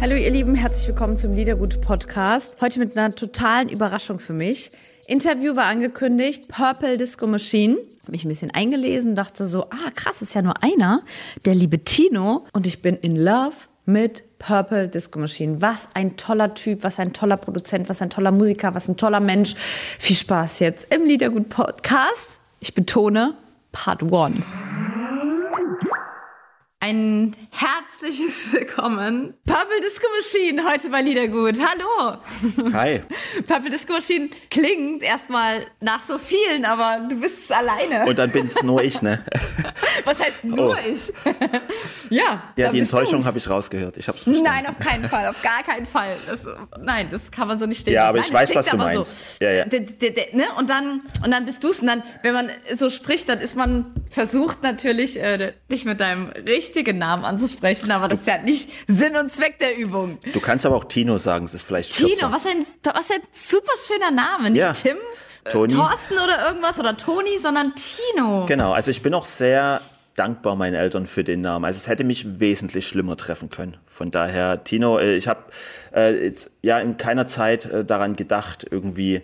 Hallo ihr Lieben, herzlich willkommen zum Liedergut Podcast. Heute mit einer totalen Überraschung für mich. Interview war angekündigt, Purple Disco Machine. Habe mich ein bisschen eingelesen, dachte so, ah krass, ist ja nur einer, der liebe Tino. Und ich bin in love mit Purple Disco Machine. Was ein toller Typ, was ein toller Produzent, was ein toller Musiker, was ein toller Mensch. Viel Spaß jetzt im Liedergut Podcast. Ich betone, Part 1. Ein herzliches Willkommen. Purple Disco Machine heute bei Liedergut. Hallo. Hi. Purple Disco Machine klingt erstmal nach so vielen, aber du bist alleine. Und dann bin es nur ich, ne? Was heißt nur oh. ich? ja. Ja, die Enttäuschung habe ich rausgehört. Ich hab's verstanden. Nein, auf keinen Fall, auf gar keinen Fall. Das, nein, das kann man so nicht stehen. Ja, aber nein, ich weiß, was du meinst. So. Ja, ja. Ne? Und dann, und dann bist du es. Und dann, wenn man so spricht, dann ist man versucht natürlich, äh, dich mit deinem richtigen richtigen Namen anzusprechen, aber das ist ja nicht Sinn und Zweck der Übung. Du kannst aber auch Tino sagen, es ist vielleicht Tino, was ein, was ein super schöner Name, nicht ja. Tim? Äh, Toni. Thorsten oder irgendwas oder Toni, sondern Tino. Genau, also ich bin auch sehr dankbar meinen Eltern für den Namen. Also es hätte mich wesentlich schlimmer treffen können. Von daher, Tino, äh, ich habe äh, ja in keiner Zeit äh, daran gedacht, irgendwie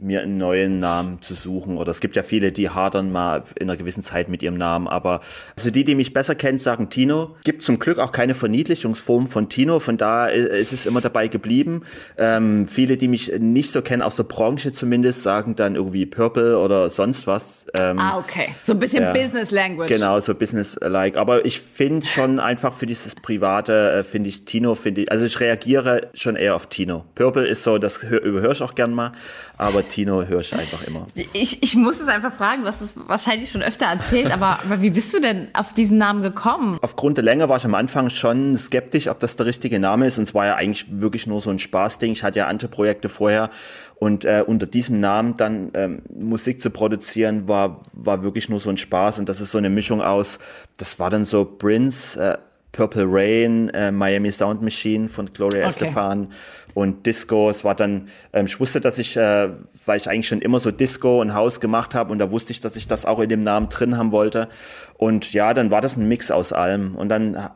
mir einen neuen Namen zu suchen. Oder es gibt ja viele, die hadern mal in einer gewissen Zeit mit ihrem Namen. Aber also die, die mich besser kennen, sagen Tino. Gibt zum Glück auch keine Verniedlichungsform von Tino. Von da ist es immer dabei geblieben. Ähm, viele, die mich nicht so kennen, aus der Branche zumindest, sagen dann irgendwie Purple oder sonst was. Ähm, ah, okay. So ein bisschen ja, Business Language. Genau, so Business-like. Aber ich finde schon einfach für dieses Private, äh, finde ich Tino, finde ich, also ich reagiere schon eher auf Tino. Purple ist so, das überhöre ich auch gern mal. Aber Tino höre ich einfach immer. Ich, ich muss es einfach fragen, du hast es wahrscheinlich schon öfter erzählt, aber, aber wie bist du denn auf diesen Namen gekommen? Aufgrund der Länge war ich am Anfang schon skeptisch, ob das der richtige Name ist. Und es war ja eigentlich wirklich nur so ein Spaßding. Ich hatte ja andere Projekte vorher. Und äh, unter diesem Namen dann ähm, Musik zu produzieren, war, war wirklich nur so ein Spaß. Und das ist so eine Mischung aus, das war dann so Prince, äh, Purple Rain, äh, Miami Sound Machine von Gloria okay. Estefan und Disco. Es war dann, ähm, ich wusste, dass ich, äh, weil ich eigentlich schon immer so Disco und House gemacht habe und da wusste ich, dass ich das auch in dem Namen drin haben wollte. Und ja, dann war das ein Mix aus allem. Und dann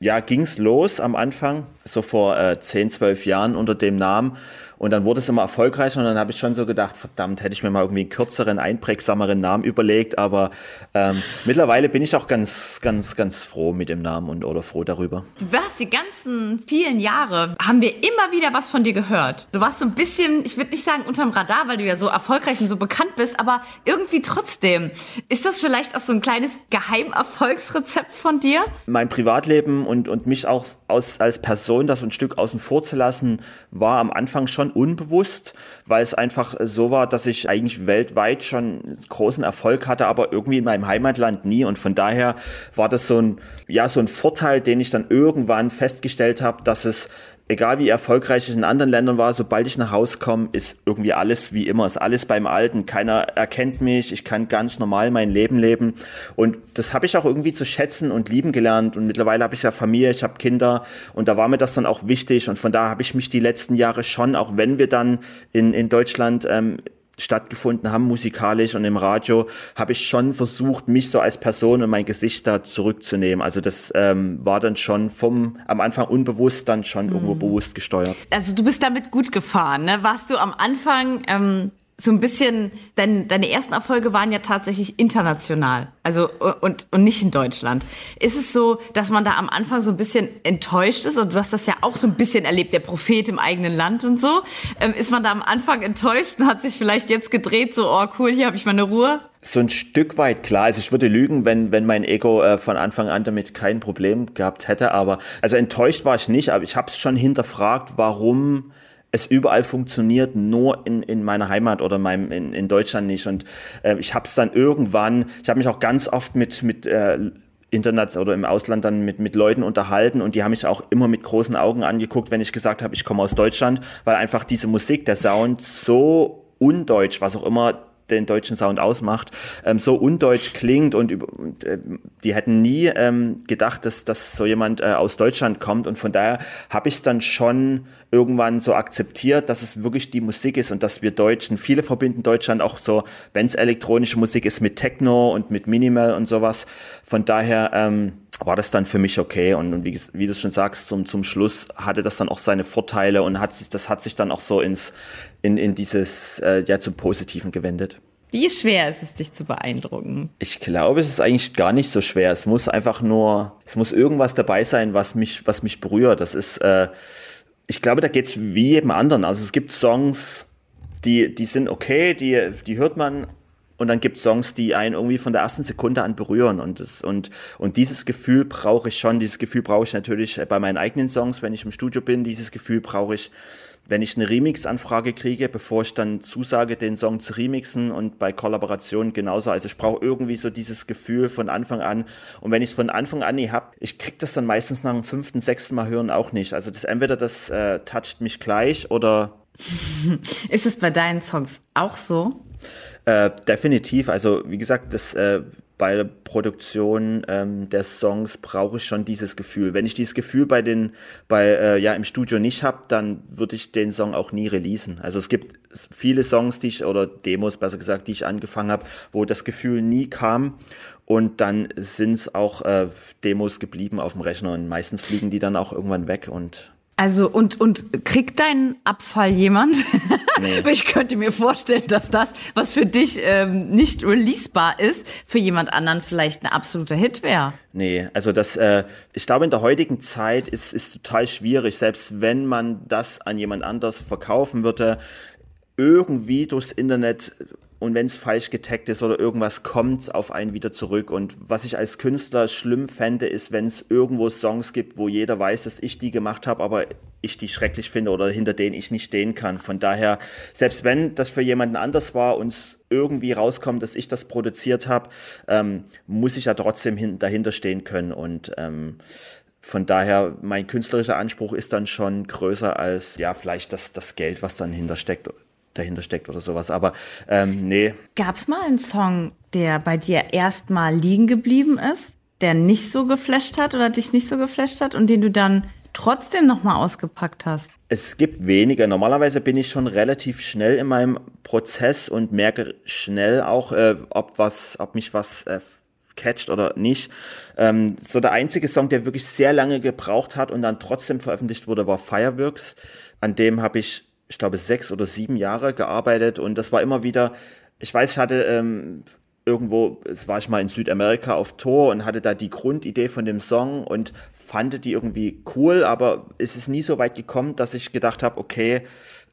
ja, ging's los am Anfang, so vor äh, 10, 12 Jahren unter dem Namen. Und dann wurde es immer erfolgreicher und dann habe ich schon so gedacht, verdammt, hätte ich mir mal irgendwie einen kürzeren, einprägsameren Namen überlegt. Aber ähm, mittlerweile bin ich auch ganz, ganz, ganz froh mit dem Namen und oder froh darüber. Du warst die ganzen vielen Jahre, haben wir immer wieder was von dir gehört. Du warst so ein bisschen, ich würde nicht sagen unterm Radar, weil du ja so erfolgreich und so bekannt bist, aber irgendwie trotzdem. Ist das vielleicht auch so ein kleines Geheimerfolgsrezept von dir? Mein Privatleben und, und mich auch aus, als Person das ein Stück außen vor zu lassen, war am Anfang schon schon unbewusst, weil es einfach so war, dass ich eigentlich weltweit schon großen Erfolg hatte, aber irgendwie in meinem Heimatland nie. Und von daher war das so ein, ja, so ein Vorteil, den ich dann irgendwann festgestellt habe, dass es egal wie erfolgreich ich in anderen Ländern war, sobald ich nach Hause komme, ist irgendwie alles wie immer, ist alles beim Alten. Keiner erkennt mich, ich kann ganz normal mein Leben leben. Und das habe ich auch irgendwie zu schätzen und lieben gelernt. Und mittlerweile habe ich ja Familie, ich habe Kinder und da war mir das dann auch wichtig. Und von da habe ich mich die letzten Jahre schon, auch wenn wir dann in, in Deutschland ähm, stattgefunden haben, musikalisch und im Radio, habe ich schon versucht, mich so als Person und mein Gesicht da zurückzunehmen. Also das ähm, war dann schon vom am Anfang unbewusst, dann schon mhm. irgendwo bewusst gesteuert. Also du bist damit gut gefahren, ne? Warst du am Anfang ähm, so ein bisschen, dein, deine ersten Erfolge waren ja tatsächlich international, also und, und nicht in Deutschland. Ist es so, dass man da am Anfang so ein bisschen enttäuscht ist und du hast das ja auch so ein bisschen erlebt, der Prophet im eigenen Land und so. Ähm, ist man da am Anfang enttäuscht und hat sich vielleicht jetzt gedreht, so, oh cool, hier habe ich meine Ruhe? So ein Stück weit klar. Also ich würde lügen, wenn, wenn mein Ego äh, von Anfang an damit kein Problem gehabt hätte. Aber also enttäuscht war ich nicht, aber ich habe es schon hinterfragt, warum es überall funktioniert, nur in, in meiner Heimat oder meinem, in, in Deutschland nicht. Und äh, ich habe es dann irgendwann, ich habe mich auch ganz oft mit, mit äh, Internet oder im Ausland dann mit, mit Leuten unterhalten und die haben mich auch immer mit großen Augen angeguckt, wenn ich gesagt habe, ich komme aus Deutschland, weil einfach diese Musik, der Sound so undeutsch, was auch immer den deutschen Sound ausmacht, ähm, so undeutsch klingt und, und äh, die hätten nie ähm, gedacht, dass, dass so jemand äh, aus Deutschland kommt und von daher habe ich es dann schon irgendwann so akzeptiert, dass es wirklich die Musik ist und dass wir Deutschen, viele verbinden Deutschland auch so, wenn es elektronische Musik ist, mit Techno und mit Minimal und sowas. Von daher ähm, war das dann für mich okay und, und wie, wie, du schon sagst, zum, zum Schluss hatte das dann auch seine Vorteile und hat sich, das hat sich dann auch so ins, in, in dieses, äh, ja, zum Positiven gewendet. Wie schwer ist es, dich zu beeindrucken? Ich glaube, es ist eigentlich gar nicht so schwer. Es muss einfach nur, es muss irgendwas dabei sein, was mich, was mich berührt. Das ist, äh, ich glaube, da geht's wie jedem anderen. Also es gibt Songs, die, die sind okay, die, die hört man und dann gibt Songs, die einen irgendwie von der ersten Sekunde an berühren. Und, das, und, und dieses Gefühl brauche ich schon. Dieses Gefühl brauche ich natürlich bei meinen eigenen Songs, wenn ich im Studio bin. Dieses Gefühl brauche ich, wenn ich eine Remix-Anfrage kriege, bevor ich dann zusage, den Song zu remixen. Und bei Kollaborationen genauso. Also ich brauche irgendwie so dieses Gefühl von Anfang an. Und wenn ich es von Anfang an nie habe, ich kriege das dann meistens nach dem fünften, sechsten Mal hören auch nicht. Also das entweder das äh, toucht mich gleich oder. Ist es bei deinen Songs auch so? Äh, definitiv. Also wie gesagt, das äh, bei der Produktion ähm, der Songs brauche ich schon dieses Gefühl. Wenn ich dieses Gefühl bei den bei äh, ja im Studio nicht habe, dann würde ich den Song auch nie releasen. Also es gibt viele Songs, die ich oder Demos besser gesagt, die ich angefangen habe, wo das Gefühl nie kam und dann sind es auch äh, Demos geblieben auf dem Rechner und meistens fliegen die dann auch irgendwann weg und also und, und kriegt deinen Abfall jemand? Nee. ich könnte mir vorstellen, dass das, was für dich ähm, nicht releasebar ist, für jemand anderen vielleicht ein absoluter Hit wäre. Nee, also das, äh, ich glaube, in der heutigen Zeit ist ist total schwierig, selbst wenn man das an jemand anders verkaufen würde, irgendwie durchs Internet und wenn es falsch getaggt ist oder irgendwas kommt auf einen wieder zurück. Und was ich als Künstler schlimm fände, ist, wenn es irgendwo Songs gibt, wo jeder weiß, dass ich die gemacht habe, aber ich die schrecklich finde oder hinter denen ich nicht stehen kann. Von daher, selbst wenn das für jemanden anders war und es irgendwie rauskommt, dass ich das produziert habe, ähm, muss ich ja trotzdem hin, dahinter stehen können. Und ähm, von daher, mein künstlerischer Anspruch ist dann schon größer als ja vielleicht das, das Geld, was dann hintersteckt dahinter steckt oder sowas. Aber ähm, nee. Gab es mal einen Song, der bei dir erstmal liegen geblieben ist, der nicht so geflasht hat oder dich nicht so geflasht hat und den du dann trotzdem nochmal ausgepackt hast? Es gibt weniger. Normalerweise bin ich schon relativ schnell in meinem Prozess und merke schnell auch, äh, ob was, ob mich was äh, catcht oder nicht. Ähm, so der einzige Song, der wirklich sehr lange gebraucht hat und dann trotzdem veröffentlicht wurde, war Fireworks. An dem habe ich ich glaube, sechs oder sieben Jahre gearbeitet. Und das war immer wieder, ich weiß, ich hatte ähm, irgendwo, es war ich mal in Südamerika auf Tour und hatte da die Grundidee von dem Song und fand die irgendwie cool, aber es ist nie so weit gekommen, dass ich gedacht habe, okay,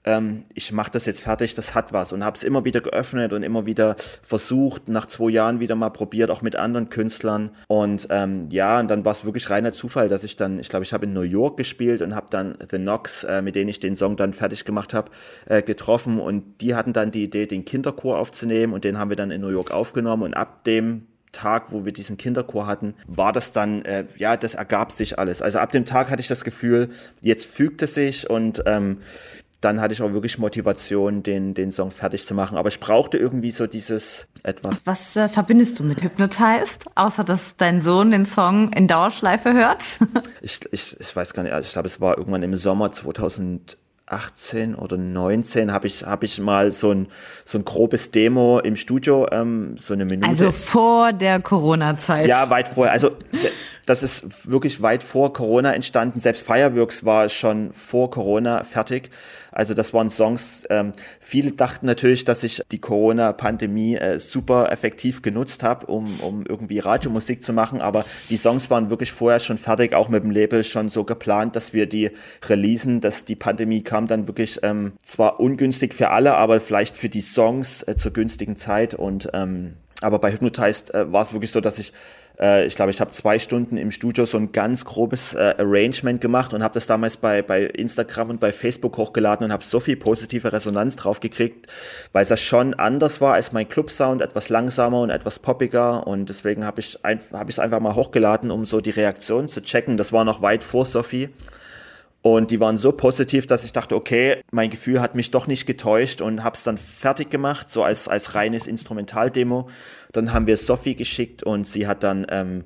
ähm, ich mache das jetzt fertig, das hat was. Und habe es immer wieder geöffnet und immer wieder versucht, nach zwei Jahren wieder mal probiert, auch mit anderen Künstlern. Und ähm, ja, und dann war es wirklich reiner Zufall, dass ich dann, ich glaube, ich habe in New York gespielt und habe dann The Knox, äh, mit denen ich den Song dann fertig gemacht habe, äh, getroffen. Und die hatten dann die Idee, den Kinderchor aufzunehmen. Und den haben wir dann in New York aufgenommen. Und ab dem Tag, wo wir diesen Kinderchor hatten, war das dann, äh, ja, das ergab sich alles. Also ab dem Tag hatte ich das Gefühl, jetzt fügt es sich. Und ähm, dann hatte ich auch wirklich Motivation, den, den Song fertig zu machen. Aber ich brauchte irgendwie so dieses etwas. Was äh, verbindest du mit Hypnotized, außer dass dein Sohn den Song in Dauerschleife hört? ich, ich, ich weiß gar nicht, also ich glaube, es war irgendwann im Sommer 2000. 18 oder 19 habe ich habe ich mal so ein so ein grobes Demo im Studio ähm, so eine Minute also vor der Corona Zeit ja weit vorher also das ist wirklich weit vor Corona entstanden. Selbst Fireworks war schon vor Corona fertig. Also das waren Songs, ähm, viele dachten natürlich, dass ich die Corona-Pandemie äh, super effektiv genutzt habe, um, um irgendwie Radiomusik zu machen, aber die Songs waren wirklich vorher schon fertig, auch mit dem Label schon so geplant, dass wir die releasen, dass die Pandemie kam dann wirklich ähm, zwar ungünstig für alle, aber vielleicht für die Songs äh, zur günstigen Zeit und ähm, aber bei Hypnotized äh, war es wirklich so, dass ich äh, ich glaube, ich habe zwei Stunden im Studio so ein ganz grobes äh, Arrangement gemacht und habe das damals bei, bei Instagram und bei Facebook hochgeladen und habe so viel positive Resonanz drauf gekriegt, weil es ja schon anders war als mein Club-Sound, etwas langsamer und etwas poppiger und deswegen habe ich es hab einfach mal hochgeladen, um so die Reaktion zu checken. Das war noch weit vor Sophie. Und die waren so positiv, dass ich dachte, okay, mein Gefühl hat mich doch nicht getäuscht und habe es dann fertig gemacht, so als, als reines Instrumentaldemo. Dann haben wir Sophie geschickt und sie hat dann, ähm,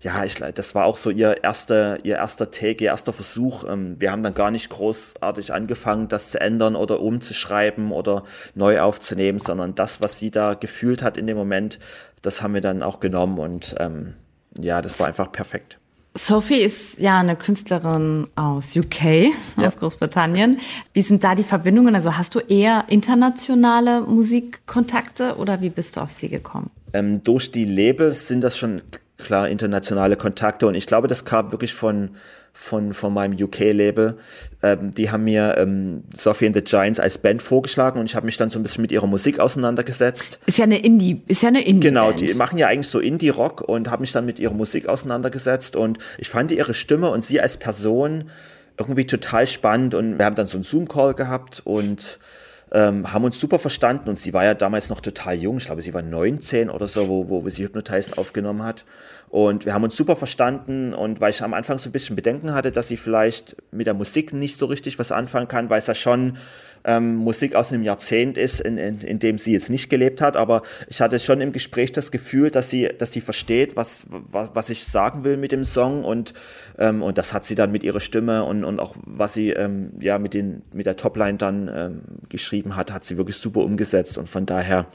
ja, ich, das war auch so ihr erster, ihr erster Take, ihr erster Versuch. Ähm, wir haben dann gar nicht großartig angefangen, das zu ändern oder umzuschreiben oder neu aufzunehmen, sondern das, was sie da gefühlt hat in dem Moment, das haben wir dann auch genommen und ähm, ja, das war einfach perfekt. Sophie ist ja eine Künstlerin aus UK, ja. aus Großbritannien. Wie sind da die Verbindungen? Also hast du eher internationale Musikkontakte oder wie bist du auf sie gekommen? Ähm, durch die Labels sind das schon klar internationale Kontakte und ich glaube, das kam wirklich von von, von meinem UK-Label. Ähm, die haben mir ähm, Sophie and the Giants als Band vorgeschlagen und ich habe mich dann so ein bisschen mit ihrer Musik auseinandergesetzt. Ist ja eine Indie, ist ja eine Indie. Genau, die machen ja eigentlich so Indie-Rock und habe mich dann mit ihrer Musik auseinandergesetzt und ich fand ihre Stimme und sie als Person irgendwie total spannend und wir haben dann so einen Zoom-Call gehabt und ähm, haben uns super verstanden und sie war ja damals noch total jung, ich glaube, sie war 19 oder so, wo, wo sie Hypnotized aufgenommen hat. Und wir haben uns super verstanden und weil ich am Anfang so ein bisschen Bedenken hatte, dass sie vielleicht mit der Musik nicht so richtig was anfangen kann, weil es ja schon ähm, Musik aus einem Jahrzehnt ist, in, in, in dem sie jetzt nicht gelebt hat. Aber ich hatte schon im Gespräch das Gefühl, dass sie, dass sie versteht, was, was, was ich sagen will mit dem Song. Und, ähm, und das hat sie dann mit ihrer Stimme und, und auch was sie ähm, ja mit, den, mit der Topline dann ähm, geschrieben hat, hat sie wirklich super umgesetzt. Und von daher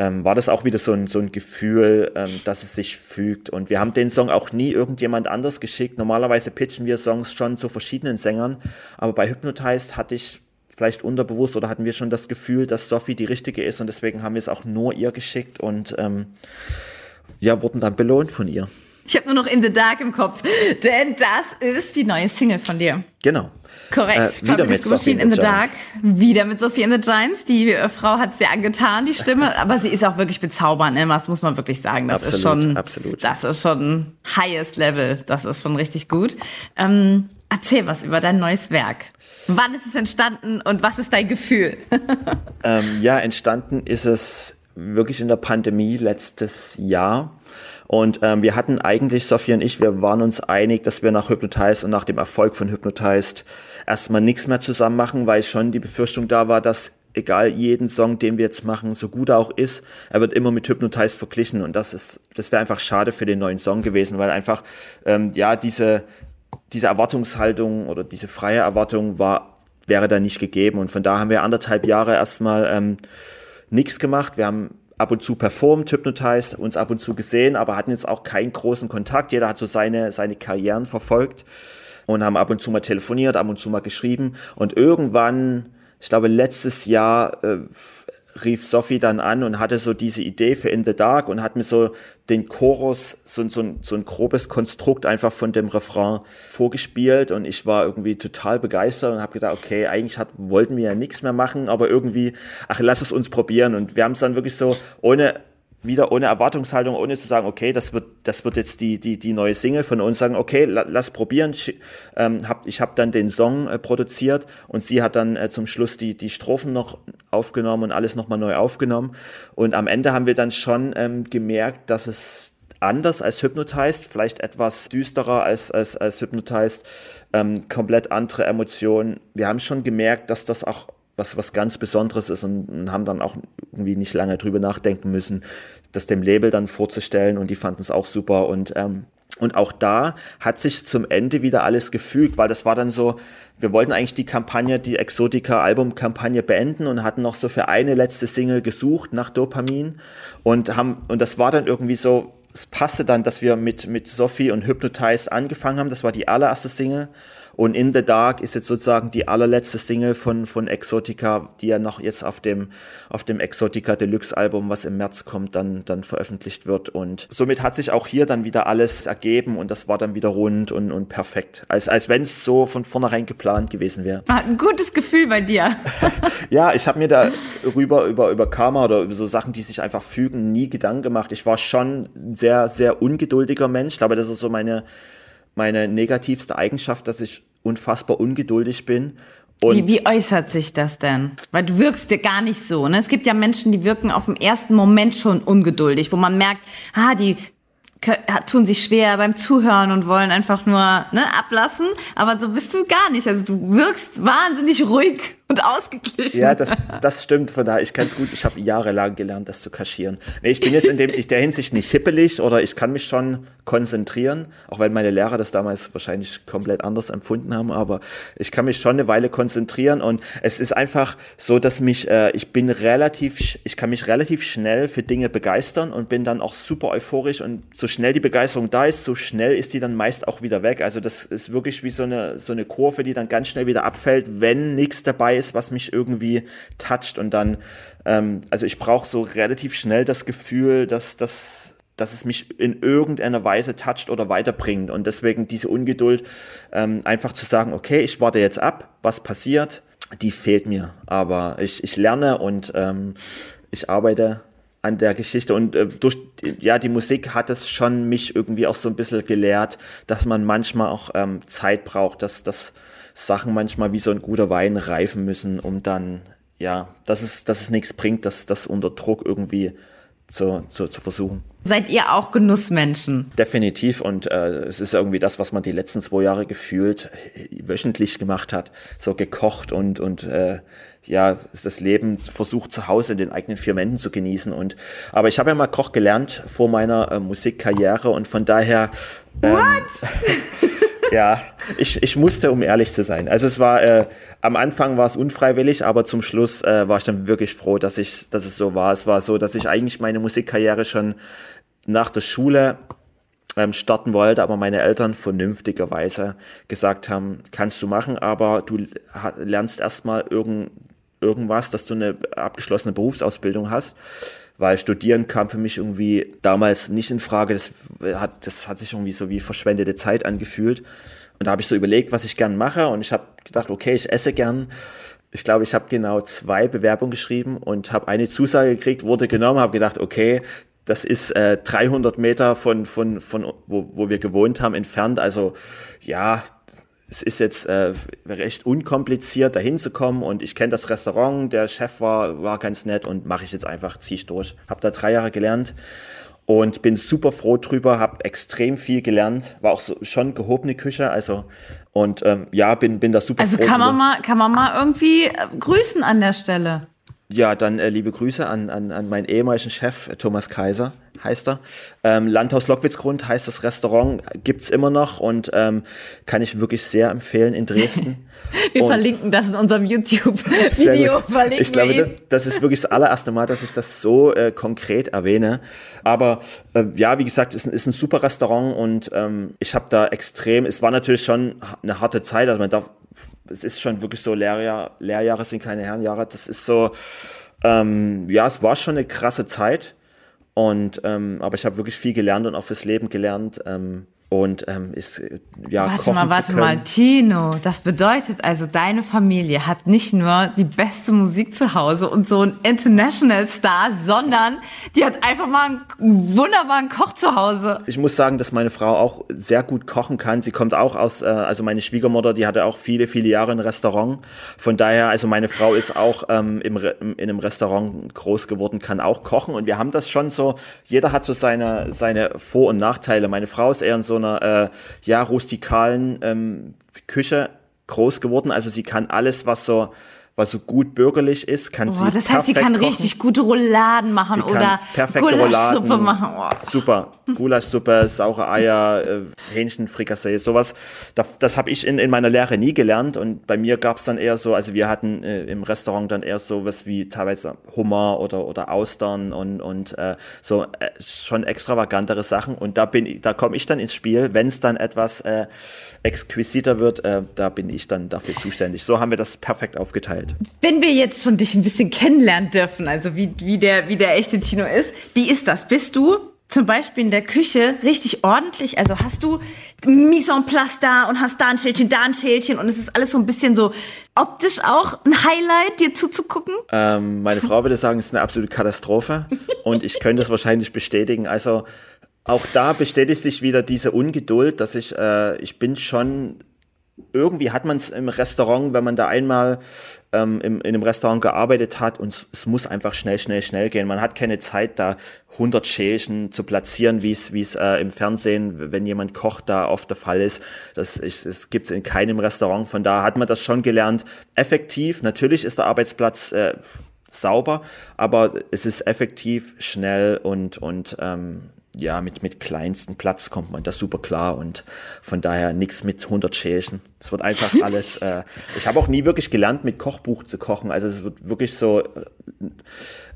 ähm, war das auch wieder so ein, so ein Gefühl, ähm, dass es sich fügt. Und wir haben den Song auch nie irgendjemand anders geschickt. Normalerweise pitchen wir Songs schon zu verschiedenen Sängern, aber bei Hypnotized hatte ich vielleicht unterbewusst oder hatten wir schon das Gefühl, dass Sophie die richtige ist und deswegen haben wir es auch nur ihr geschickt und ähm, ja, wurden dann belohnt von ihr. Ich habe nur noch In the Dark im Kopf, denn das ist die neue Single von dir. Genau. Korrekt. Äh, wieder mit Sophie in the, the Dark. Wieder mit Sophie in the Giants. Die äh, Frau hat sehr angetan, die Stimme. Aber sie ist auch wirklich bezaubernd. Ne? Das muss man wirklich sagen. Das absolut, ist schon, absolut. das ist schon highest level. Das ist schon richtig gut. Ähm, erzähl was über dein neues Werk. Wann ist es entstanden und was ist dein Gefühl? ähm, ja, entstanden ist es wirklich in der Pandemie letztes Jahr. Und ähm, wir hatten eigentlich, Sophie und ich, wir waren uns einig, dass wir nach Hypnotized und nach dem Erfolg von Hypnotized erstmal nichts mehr zusammen machen, weil schon die Befürchtung da war, dass egal jeden Song, den wir jetzt machen, so gut er auch ist, er wird immer mit Hypnotized verglichen und das ist, das wäre einfach schade für den neuen Song gewesen, weil einfach ähm, ja diese diese Erwartungshaltung oder diese freie Erwartung war wäre da nicht gegeben und von da haben wir anderthalb Jahre erstmal ähm, nichts gemacht. Wir haben ab und zu performt, hypnotized, uns ab und zu gesehen, aber hatten jetzt auch keinen großen Kontakt. Jeder hat so seine, seine Karrieren verfolgt und haben ab und zu mal telefoniert, ab und zu mal geschrieben. Und irgendwann, ich glaube letztes Jahr, äh, rief Sophie dann an und hatte so diese Idee für In the Dark und hat mir so den Chorus, so, so, so ein grobes Konstrukt einfach von dem Refrain vorgespielt und ich war irgendwie total begeistert und habe gedacht, okay, eigentlich hat, wollten wir ja nichts mehr machen, aber irgendwie, ach, lass es uns probieren. Und wir haben es dann wirklich so ohne wieder ohne Erwartungshaltung, ohne zu sagen, okay, das wird, das wird jetzt die, die, die neue Single von uns, sagen, okay, la, lass probieren. Ich, ähm, hab, ich habe dann den Song äh, produziert und sie hat dann äh, zum Schluss die, die Strophen noch aufgenommen und alles nochmal neu aufgenommen. Und am Ende haben wir dann schon ähm, gemerkt, dass es anders als Hypnotized, vielleicht etwas düsterer als, als, als Hypnotized, ähm, komplett andere Emotionen. Wir haben schon gemerkt, dass das auch was, was ganz Besonderes ist und, und, haben dann auch irgendwie nicht lange drüber nachdenken müssen, das dem Label dann vorzustellen und die fanden es auch super und ähm, und auch da hat sich zum Ende wieder alles gefügt, weil das war dann so, wir wollten eigentlich die Kampagne, die Exotica Albumkampagne beenden und hatten noch so für eine letzte Single gesucht nach Dopamin und haben, und das war dann irgendwie so, es passte dann, dass wir mit, mit Sophie und Hypnotize angefangen haben. Das war die allererste Single. Und In the Dark ist jetzt sozusagen die allerletzte Single von, von Exotica, die ja noch jetzt auf dem, auf dem Exotica Deluxe Album, was im März kommt, dann, dann veröffentlicht wird. Und somit hat sich auch hier dann wieder alles ergeben und das war dann wieder rund und, und perfekt. Als, als wenn es so von vornherein geplant gewesen wäre. Ein gutes Gefühl bei dir. ja, ich habe mir da rüber über, über Karma oder über so Sachen, die sich einfach fügen, nie Gedanken gemacht. Ich war schon ein sehr, sehr ungeduldiger Mensch. Ich glaube, das ist so meine, meine negativste Eigenschaft, dass ich unfassbar ungeduldig bin. Wie, wie, äußert sich das denn? Weil du wirkst dir gar nicht so. Ne? Es gibt ja Menschen, die wirken auf dem ersten Moment schon ungeduldig, wo man merkt, ah, die tun sich schwer beim Zuhören und wollen einfach nur ne, ablassen. Aber so bist du gar nicht. Also du wirkst wahnsinnig ruhig ausgeglichen. Ja, das, das stimmt. Von daher, ich kann es gut. Ich habe jahrelang gelernt, das zu kaschieren. Nee, ich bin jetzt in dem, ich, der Hinsicht nicht hippelig oder ich kann mich schon konzentrieren, auch wenn meine Lehrer das damals wahrscheinlich komplett anders empfunden haben, aber ich kann mich schon eine Weile konzentrieren und es ist einfach so, dass mich, äh, ich bin relativ, ich kann mich relativ schnell für Dinge begeistern und bin dann auch super euphorisch und so schnell die Begeisterung da ist, so schnell ist die dann meist auch wieder weg. Also das ist wirklich wie so eine, so eine Kurve, die dann ganz schnell wieder abfällt, wenn nichts dabei ist, was mich irgendwie toucht und dann, ähm, also ich brauche so relativ schnell das Gefühl, dass das dass es mich in irgendeiner Weise toucht oder weiterbringt. Und deswegen diese Ungeduld, ähm, einfach zu sagen, okay, ich warte jetzt ab, was passiert, die fehlt mir. Aber ich, ich lerne und ähm, ich arbeite an der Geschichte und äh, durch ja die Musik hat es schon mich irgendwie auch so ein bisschen gelehrt, dass man manchmal auch ähm, Zeit braucht, dass dass Sachen manchmal wie so ein guter Wein reifen müssen, um dann ja, dass es dass es nichts bringt, dass das unter Druck irgendwie zu, zu, zu versuchen. Seid ihr auch Genussmenschen? Definitiv und äh, es ist irgendwie das, was man die letzten zwei Jahre gefühlt äh, wöchentlich gemacht hat, so gekocht und und äh, ja das Leben versucht zu Hause in den eigenen vier Wänden zu genießen und aber ich habe ja mal Koch gelernt vor meiner äh, Musikkarriere und von daher ähm, What? ja, ich, ich musste, um ehrlich zu sein. Also es war, äh, am Anfang war es unfreiwillig, aber zum Schluss äh, war ich dann wirklich froh, dass ich, dass es so war. Es war so, dass ich eigentlich meine Musikkarriere schon nach der Schule ähm, starten wollte, aber meine Eltern vernünftigerweise gesagt haben, kannst du machen, aber du lernst erstmal irgend, irgendwas, dass du eine abgeschlossene Berufsausbildung hast weil studieren kam für mich irgendwie damals nicht in Frage. Das hat, das hat sich irgendwie so wie verschwendete Zeit angefühlt. Und da habe ich so überlegt, was ich gern mache. Und ich habe gedacht, okay, ich esse gern. Ich glaube, ich habe genau zwei Bewerbungen geschrieben und habe eine Zusage gekriegt, wurde genommen, habe gedacht, okay, das ist äh, 300 Meter von, von, von wo, wo wir gewohnt haben entfernt. Also ja, es ist jetzt äh, recht unkompliziert, da hinzukommen und ich kenne das Restaurant, der Chef war, war ganz nett und mache ich jetzt einfach, ziehe ich durch. Habe da drei Jahre gelernt und bin super froh drüber, habe extrem viel gelernt, war auch so, schon gehobene Küche, also und ähm, ja, bin, bin da super also froh. Also kann man mal, kann man mal irgendwie äh, grüßen an der Stelle. Ja, dann äh, liebe Grüße an, an, an meinen ehemaligen Chef, Thomas Kaiser, heißt er. Ähm, Landhaus Lockwitzgrund heißt das Restaurant, gibt's immer noch und ähm, kann ich wirklich sehr empfehlen in Dresden. wir und verlinken das in unserem YouTube-Video. Ich glaube, das, das, ist wirklich das allererste Mal, dass ich das so äh, konkret erwähne. Aber äh, ja, wie gesagt, ist ist ein super Restaurant und ähm, ich habe da extrem, es war natürlich schon eine harte Zeit, also man darf es ist schon wirklich so, Lehrjahr, Lehrjahre sind keine Herrenjahre. Das ist so, ähm, ja, es war schon eine krasse Zeit. Und ähm, aber ich habe wirklich viel gelernt und auch fürs Leben gelernt. Ähm, und ähm, ist ja Warte mal, warte mal, Tino, das bedeutet also, deine Familie hat nicht nur die beste Musik zu Hause und so ein International Star, sondern die hat einfach mal einen wunderbaren Koch zu Hause. Ich muss sagen, dass meine Frau auch sehr gut kochen kann. Sie kommt auch aus, äh, also meine Schwiegermutter, die hatte auch viele, viele Jahre ein Restaurant. Von daher, also meine Frau ist auch ähm, im, in einem Restaurant groß geworden, kann auch kochen. Und wir haben das schon so, jeder hat so seine, seine Vor- und Nachteile. Meine Frau ist eher so einer äh, ja, rustikalen ähm, Küche groß geworden. Also sie kann alles, was so was so gut bürgerlich ist, kann Boah, sie Das heißt, sie kann kochen. richtig gute Rouladen machen sie oder perfekte Gulaschsuppe machen. Oh. Super. Gulaschsuppe, saure Eier, äh, Hähnchenfrikassee, sowas. Das, das habe ich in, in meiner Lehre nie gelernt und bei mir gab es dann eher so, also wir hatten äh, im Restaurant dann eher so was wie teilweise Hummer oder, oder Austern und, und äh, so äh, schon extravagantere Sachen und da bin da komme ich dann ins Spiel, wenn es dann etwas äh, exquisiter wird, äh, da bin ich dann dafür zuständig. So haben wir das perfekt aufgeteilt. Wenn wir jetzt schon dich ein bisschen kennenlernen dürfen, also wie, wie, der, wie der echte Tino ist, wie ist das? Bist du zum Beispiel in der Küche richtig ordentlich? Also hast du Mise en place da und hast da ein Schälchen, da ein Schälchen und es ist alles so ein bisschen so optisch auch ein Highlight, dir zuzugucken? Ähm, meine Frau würde sagen, es ist eine absolute Katastrophe und ich könnte es wahrscheinlich bestätigen. Also auch da bestätigt sich wieder diese Ungeduld, dass ich, äh, ich bin schon irgendwie hat man es im Restaurant, wenn man da einmal ähm, im, in einem Restaurant gearbeitet hat und es, muss einfach schnell, schnell, schnell gehen. Man hat keine Zeit, da 100 Schächen zu platzieren, wie es äh, im Fernsehen, wenn jemand kocht, da oft der Fall ist. Das, ist, das gibt es in keinem Restaurant. Von da hat man das schon gelernt. Effektiv, natürlich ist der Arbeitsplatz äh, sauber, aber es ist effektiv, schnell und, und ähm, ja, mit, mit kleinsten Platz kommt man da super klar und von daher nichts mit 100 Schälchen. Es wird einfach alles, äh, ich habe auch nie wirklich gelernt, mit Kochbuch zu kochen. Also es wird wirklich so,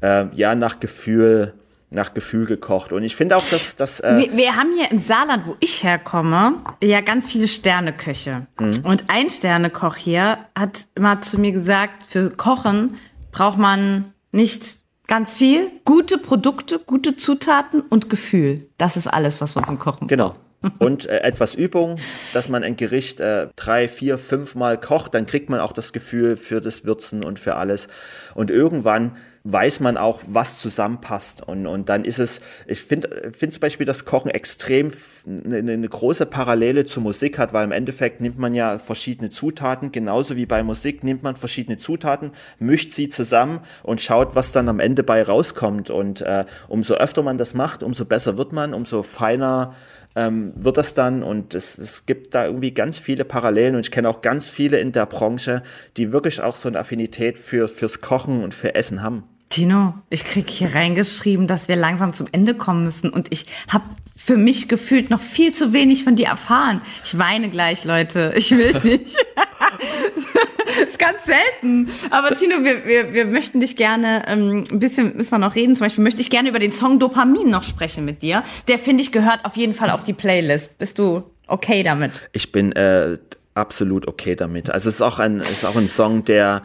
äh, äh ja, nach Gefühl, nach Gefühl gekocht. Und ich finde auch, dass das. Äh wir, wir, haben hier im Saarland, wo ich herkomme, ja ganz viele Sterneköche. Mhm. Und ein Sternekoch hier hat immer zu mir gesagt, für Kochen braucht man nicht Ganz viel, gute Produkte, gute Zutaten und Gefühl. Das ist alles, was man zum Kochen Genau. Und äh, etwas Übung, dass man ein Gericht äh, drei, vier, fünf Mal kocht, dann kriegt man auch das Gefühl für das Würzen und für alles. Und irgendwann weiß man auch, was zusammenpasst. Und, und dann ist es, ich finde finde zum Beispiel, dass Kochen extrem eine, eine große Parallele zur Musik hat, weil im Endeffekt nimmt man ja verschiedene Zutaten, genauso wie bei Musik nimmt man verschiedene Zutaten, mischt sie zusammen und schaut, was dann am Ende bei rauskommt. Und äh, umso öfter man das macht, umso besser wird man, umso feiner ähm, wird das dann und es, es gibt da irgendwie ganz viele Parallelen und ich kenne auch ganz viele in der Branche, die wirklich auch so eine Affinität für, fürs Kochen und für Essen haben. Tino, ich krieg hier reingeschrieben, dass wir langsam zum Ende kommen müssen und ich habe für mich gefühlt noch viel zu wenig von dir erfahren. Ich weine gleich, Leute. Ich will nicht. ist ganz selten. Aber Tino, wir, wir, wir möchten dich gerne ähm, ein bisschen, müssen wir noch reden. Zum Beispiel möchte ich gerne über den Song Dopamin noch sprechen mit dir. Der, finde ich, gehört auf jeden Fall auf die Playlist. Bist du okay damit? Ich bin äh, absolut okay damit. Also es ist auch ein, es ist auch ein Song, der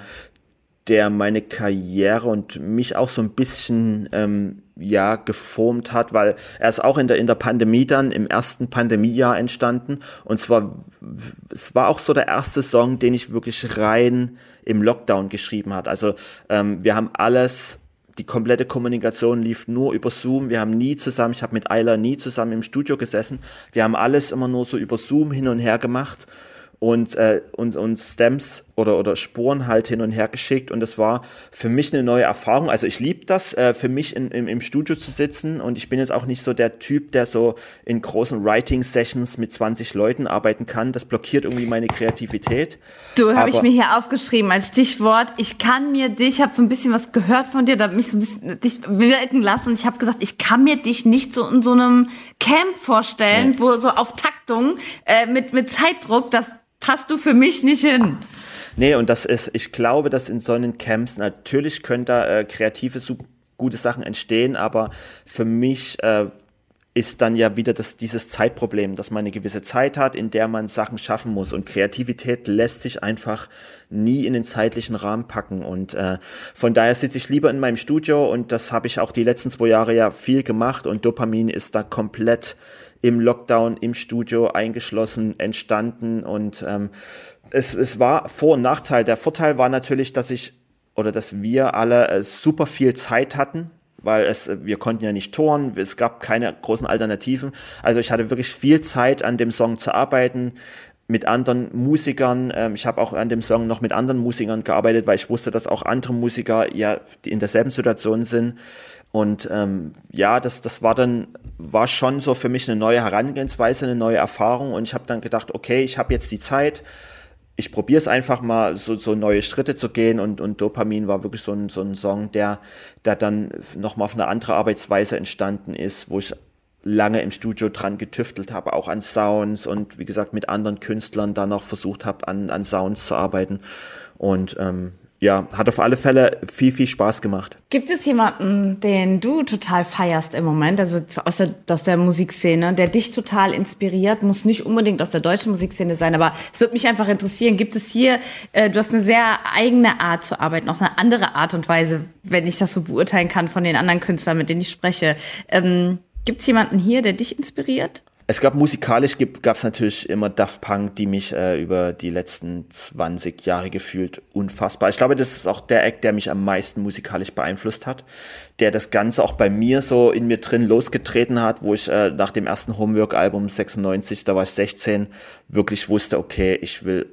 der meine Karriere und mich auch so ein bisschen ähm, ja geformt hat, weil er ist auch in der in der Pandemie dann im ersten Pandemiejahr entstanden und zwar es war auch so der erste Song, den ich wirklich rein im Lockdown geschrieben hat. Also ähm, wir haben alles die komplette Kommunikation lief nur über Zoom. Wir haben nie zusammen, ich habe mit Ayla nie zusammen im Studio gesessen. Wir haben alles immer nur so über Zoom hin und her gemacht und, äh, und, und Stems oder, oder Spuren halt hin und her geschickt und das war für mich eine neue Erfahrung. Also ich liebe das, äh, für mich in, im, im Studio zu sitzen und ich bin jetzt auch nicht so der Typ, der so in großen Writing-Sessions mit 20 Leuten arbeiten kann. Das blockiert irgendwie meine Kreativität. Du, habe ich mir hier aufgeschrieben als Stichwort, ich kann mir dich, ich habe so ein bisschen was gehört von dir, da mich so ein bisschen dich wirken lassen und ich habe gesagt, ich kann mir dich nicht so in so einem Camp vorstellen, nee. wo so auf Taktung äh, mit, mit Zeitdruck, das passt du für mich nicht hin. Nee, und das ist, ich glaube, dass in solchen Camps natürlich können da äh, kreative, gute Sachen entstehen, aber für mich äh, ist dann ja wieder das, dieses Zeitproblem, dass man eine gewisse Zeit hat, in der man Sachen schaffen muss. Und Kreativität lässt sich einfach nie in den zeitlichen Rahmen packen. Und äh, von daher sitze ich lieber in meinem Studio und das habe ich auch die letzten zwei Jahre ja viel gemacht und Dopamin ist da komplett im Lockdown im Studio eingeschlossen entstanden und ähm, es, es war Vor- und Nachteil. Der Vorteil war natürlich, dass ich oder dass wir alle äh, super viel Zeit hatten, weil es, äh, wir konnten ja nicht touren, es gab keine großen Alternativen. Also ich hatte wirklich viel Zeit an dem Song zu arbeiten mit anderen Musikern. Ähm, ich habe auch an dem Song noch mit anderen Musikern gearbeitet, weil ich wusste, dass auch andere Musiker ja in derselben Situation sind. Und ähm, ja, das, das war dann, war schon so für mich eine neue Herangehensweise, eine neue Erfahrung. Und ich habe dann gedacht, okay, ich habe jetzt die Zeit, ich probiere es einfach mal, so, so neue Schritte zu gehen. Und, und Dopamin war wirklich so ein, so ein Song, der, der dann nochmal auf eine andere Arbeitsweise entstanden ist, wo ich lange im Studio dran getüftelt habe, auch an Sounds und wie gesagt mit anderen Künstlern da noch versucht habe, an, an Sounds zu arbeiten. Und ähm, ja, hat auf alle Fälle viel, viel Spaß gemacht. Gibt es jemanden, den du total feierst im Moment, also aus der, aus der Musikszene, der dich total inspiriert? Muss nicht unbedingt aus der deutschen Musikszene sein, aber es würde mich einfach interessieren. Gibt es hier, äh, du hast eine sehr eigene Art zu arbeiten, auch eine andere Art und Weise, wenn ich das so beurteilen kann von den anderen Künstlern, mit denen ich spreche. Ähm, Gibt es jemanden hier, der dich inspiriert? Es gab musikalisch gab es natürlich immer Daft Punk, die mich äh, über die letzten 20 Jahre gefühlt unfassbar. Ich glaube, das ist auch der Act, der mich am meisten musikalisch beeinflusst hat, der das Ganze auch bei mir so in mir drin losgetreten hat, wo ich äh, nach dem ersten Homework-Album 96, da war ich 16, wirklich wusste, okay, ich will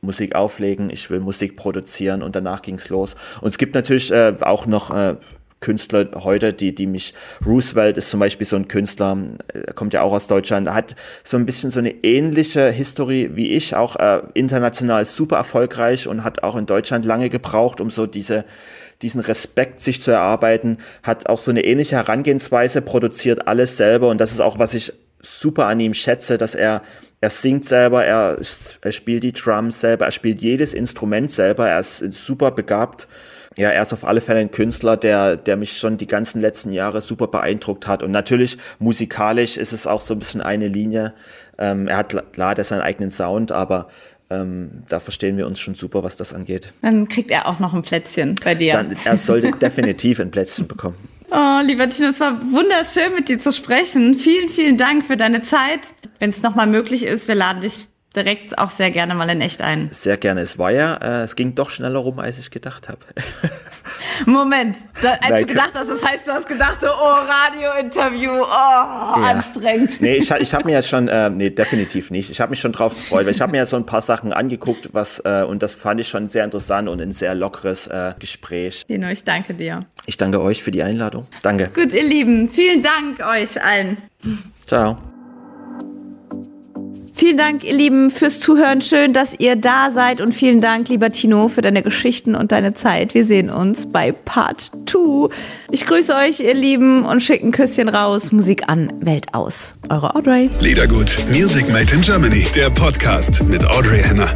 Musik auflegen, ich will Musik produzieren und danach ging's los. Und es gibt natürlich äh, auch noch äh, Künstler heute, die, die mich, Roosevelt ist zum Beispiel so ein Künstler, äh, kommt ja auch aus Deutschland, hat so ein bisschen so eine ähnliche Historie wie ich, auch äh, international super erfolgreich und hat auch in Deutschland lange gebraucht, um so diese, diesen Respekt sich zu erarbeiten, hat auch so eine ähnliche Herangehensweise, produziert alles selber und das ist auch, was ich super an ihm schätze, dass er er singt selber, er, er spielt die Drums selber, er spielt jedes Instrument selber, er ist super begabt ja, er ist auf alle Fälle ein Künstler, der, der mich schon die ganzen letzten Jahre super beeindruckt hat. Und natürlich musikalisch ist es auch so ein bisschen eine Linie. Ähm, er hat klar, der seinen eigenen Sound, aber ähm, da verstehen wir uns schon super, was das angeht. Dann kriegt er auch noch ein Plätzchen bei dir. Dann, er sollte definitiv ein Plätzchen bekommen. Oh, lieber Tino, es war wunderschön, mit dir zu sprechen. Vielen, vielen Dank für deine Zeit. Wenn es nochmal möglich ist, wir laden dich direkt auch sehr gerne mal in echt ein. Sehr gerne. Es war ja, äh, es ging doch schneller rum, als ich gedacht habe. Moment, da, als Nein, du gedacht hast, das heißt, du hast gedacht, so, oh, Radio-Interview, oh, ja. anstrengend. Nee, ich, ich habe mir ja schon, äh, nee, definitiv nicht. Ich habe mich schon drauf gefreut, weil ich habe mir ja so ein paar Sachen angeguckt, was, äh, und das fand ich schon sehr interessant und ein sehr lockeres äh, Gespräch. Dino, ich danke dir. Ich danke euch für die Einladung. Danke. Gut, ihr Lieben, vielen Dank euch allen. Ciao. Vielen Dank, ihr Lieben, fürs Zuhören. Schön, dass ihr da seid. Und vielen Dank, lieber Tino, für deine Geschichten und deine Zeit. Wir sehen uns bei Part 2. Ich grüße euch, ihr Lieben, und schicke ein Küsschen raus. Musik an, Welt aus. Eure Audrey. Liedergut. Music Made in Germany. Der Podcast mit Audrey Henner.